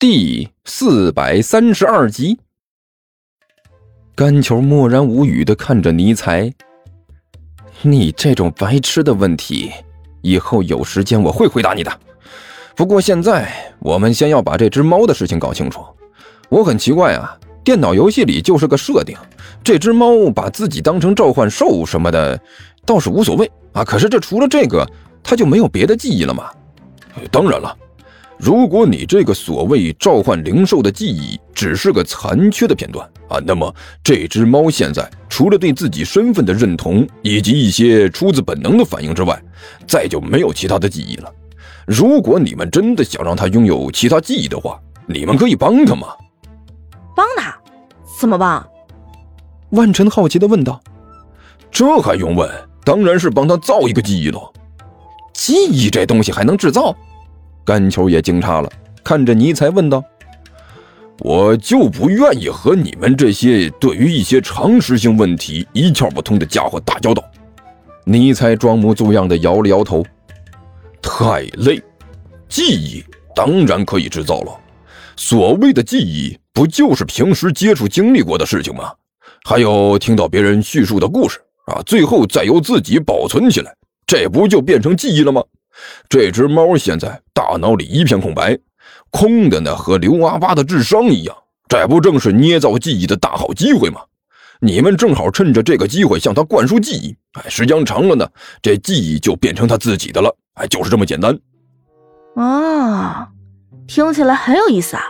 第四百三十二集。甘球默然无语的看着尼才，你这种白痴的问题，以后有时间我会回答你的。不过现在我们先要把这只猫的事情搞清楚。我很奇怪啊，电脑游戏里就是个设定，这只猫把自己当成召唤兽什么的，倒是无所谓啊。可是这除了这个，它就没有别的记忆了吗？当然了。如果你这个所谓召唤灵兽的记忆只是个残缺的片段啊，那么这只猫现在除了对自己身份的认同以及一些出自本能的反应之外，再就没有其他的记忆了。如果你们真的想让它拥有其他记忆的话，你们可以帮它吗？帮它？怎么帮？万晨好奇地问道。这还用问？当然是帮他造一个记忆喽。记忆这东西还能制造？甘球也惊诧了，看着尼才问道：“我就不愿意和你们这些对于一些常识性问题一窍不通的家伙打交道。”尼才装模作样的摇了摇头：“太累，记忆当然可以制造了。所谓的记忆，不就是平时接触经历过的事情吗？还有听到别人叙述的故事啊，最后再由自己保存起来，这不就变成记忆了吗？”这只猫现在大脑里一片空白，空的呢，和刘阿八的智商一样。这不正是捏造记忆的大好机会吗？你们正好趁着这个机会向他灌输记忆。哎，时间长了呢，这记忆就变成他自己的了。哎，就是这么简单。啊，听起来很有意思啊。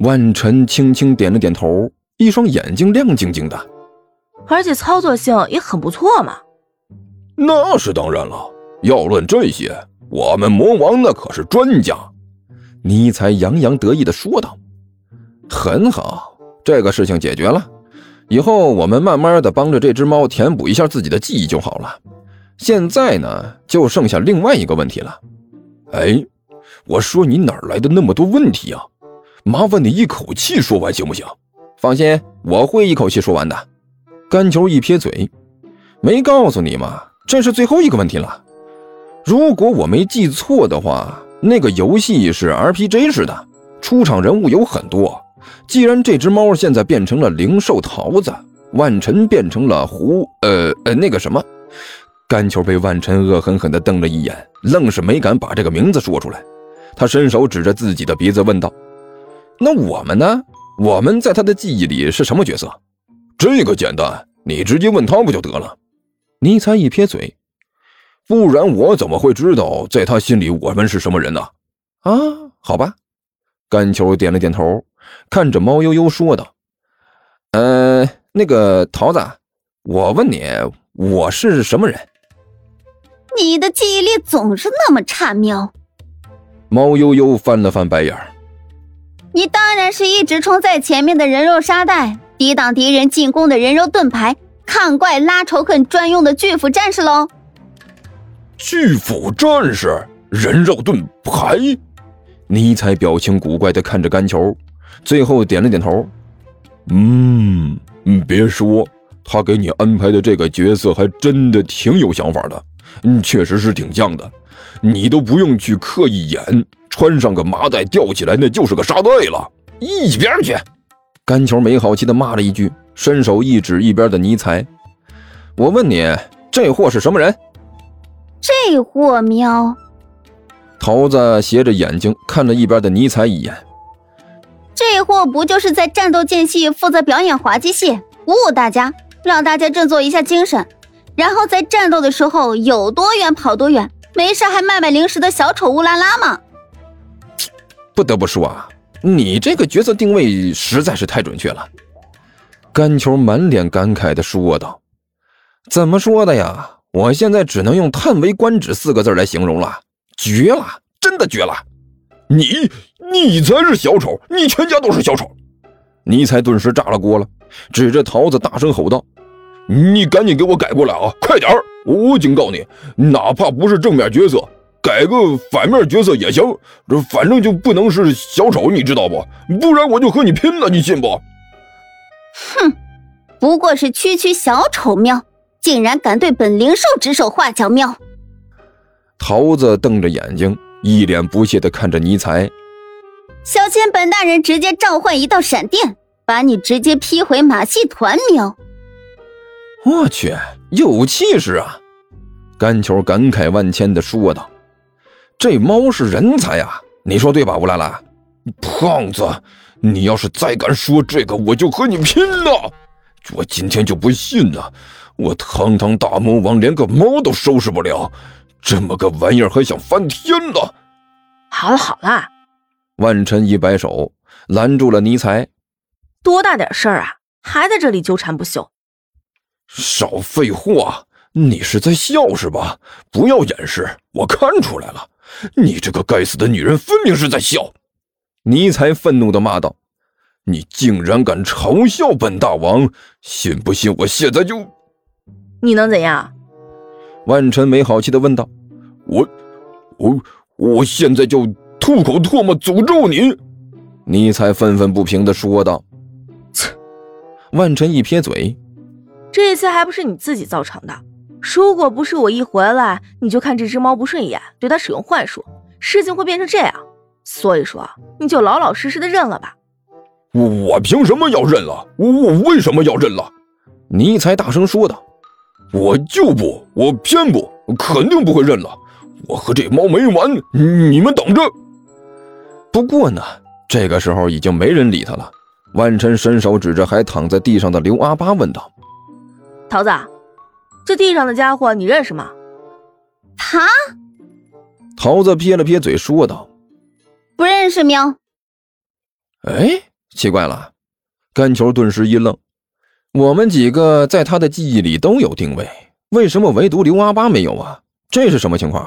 万晨轻轻点了点头，一双眼睛亮晶晶的，而且操作性也很不错嘛。那是当然了。要论这些，我们魔王那可是专家。尼才洋洋得意地说道：“很好，这个事情解决了。以后我们慢慢的帮着这只猫填补一下自己的记忆就好了。现在呢，就剩下另外一个问题了。哎，我说你哪来的那么多问题啊？麻烦你一口气说完行不行？放心，我会一口气说完的。”干球一撇嘴：“没告诉你吗？这是最后一个问题了。”如果我没记错的话，那个游戏是 RPG 式的，出场人物有很多。既然这只猫现在变成了灵兽桃子，万晨变成了狐……呃呃，那个什么，甘球被万晨恶狠狠地瞪了一眼，愣是没敢把这个名字说出来。他伸手指着自己的鼻子问道：“那我们呢？我们在他的记忆里是什么角色？”这个简单，你直接问他不就得了？尼采一撇嘴。不然我怎么会知道在他心里我们是什么人呢？啊，好吧，甘球点了点头，看着猫悠悠说道：“呃，那个桃子，我问你，我是什么人？”你的记忆力总是那么差，喵。猫悠悠翻了翻白眼儿。你当然是一直冲在前面的人肉沙袋，抵挡敌人进攻的人肉盾牌，看怪拉仇恨专用的巨斧战士喽。巨斧战士，人肉盾牌。尼采表情古怪的看着甘球，最后点了点头。嗯，别说，他给你安排的这个角色还真的挺有想法的。嗯，确实是挺像的。你都不用去刻意演，穿上个麻袋吊起来，那就是个沙袋了。一边去！甘球没好气的骂了一句，伸手一指一边的尼采：“我问你，这货是什么人？”这货喵！桃子斜着眼睛看了一边的尼采一眼。这货不就是在战斗间隙负责表演滑稽戏，鼓舞大家，让大家振作一下精神，然后在战斗的时候有多远跑多远，没事还卖卖零食的小丑乌拉拉吗？不得不说啊，你这个角色定位实在是太准确了。甘球满脸感慨的说道：“怎么说的呀？”我现在只能用“叹为观止”四个字来形容了，绝了，真的绝了！你，你才是小丑，你全家都是小丑！尼才顿时炸了锅了，指着桃子大声吼道：“你赶紧给我改过来啊，快点儿！我警告你，哪怕不是正面角色，改个反面角色也行，反正就不能是小丑，你知道不？不然我就和你拼了，你信不？”哼，不过是区区小丑喵。竟然敢对本灵兽指手画脚！喵！桃子瞪着眼睛，一脸不屑的看着尼才。小心本大人直接召唤一道闪电，把你直接劈回马戏团喵！我去，有气势啊！甘球感慨万千的说道：“这猫是人才啊，你说对吧，乌拉拉？”胖子，你要是再敢说这个，我就和你拼了！我今天就不信了，我堂堂大魔王连个猫都收拾不了，这么个玩意儿还想翻天了？好了好了，万晨一摆手拦住了尼才，多大点事儿啊，还在这里纠缠不休？少废话，你是在笑是吧？不要掩饰，我看出来了，你这个该死的女人，分明是在笑。尼才愤怒的骂道。你竟然敢嘲笑本大王！信不信我现在就……你能怎样？万晨没好气的问道。我……我……我现在就吐口唾沫诅咒你！尼才愤愤不平的说道。切！万晨一撇嘴，这一次还不是你自己造成的。如果不是我一回来你就看这只猫不顺眼，对它使用幻术，事情会变成这样。所以说，你就老老实实的认了吧。我我凭什么要认了？我我为什么要认了？尼才大声说道：“我就不，我偏不，肯定不会认了。我和这猫没完，你们等着。”不过呢，这个时候已经没人理他了。万晨伸手指着还躺在地上的刘阿八，问道：“桃子，这地上的家伙你认识吗？”他，桃子撇了撇嘴，说道：“不认识。”喵。哎。奇怪了，甘球顿时一愣。我们几个在他的记忆里都有定位，为什么唯独刘阿八没有啊？这是什么情况？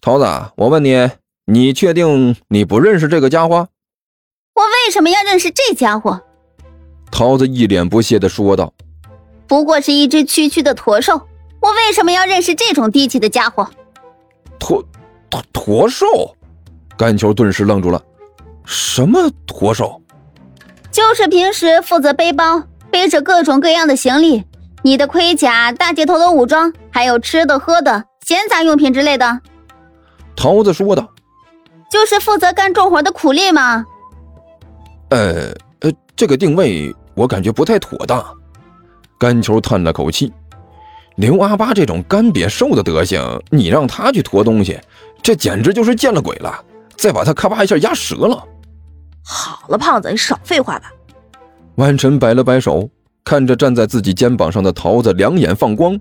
桃子，我问你，你确定你不认识这个家伙？我为什么要认识这家伙？桃子一脸不屑的说道：“不过是一只区区的驼兽，我为什么要认识这种低级的家伙？”驼驼驼兽？甘球顿时愣住了，什么驼兽？就是平时负责背包，背着各种各样的行李，你的盔甲、大姐头的武装，还有吃的喝的、闲杂用品之类的。桃子说道：“就是负责干重活的苦力吗？”呃呃，这个定位我感觉不太妥当。甘球叹了口气：“刘阿八这种干瘪瘦的德行，你让他去驮东西，这简直就是见了鬼了！再把他咔吧一下压折了。”好了，胖子，你少废话吧。万晨摆了摆手，看着站在自己肩膀上的桃子，两眼放光。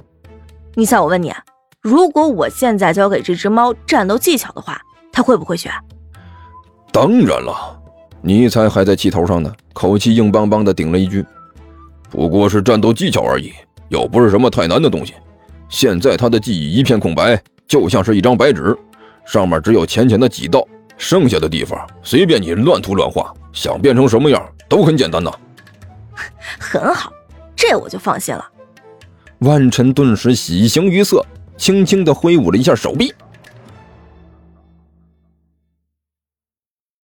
你猜我问你，如果我现在教给这只猫战斗技巧的话，它会不会学？当然了。你才还在气头上呢，口气硬邦邦的顶了一句：“不过是战斗技巧而已，又不是什么太难的东西。现在他的记忆一片空白，就像是一张白纸，上面只有浅浅的几道。”剩下的地方随便你乱涂乱画，想变成什么样都很简单呐。很好，这我就放心了。万晨顿时喜形于色，轻轻的挥舞了一下手臂。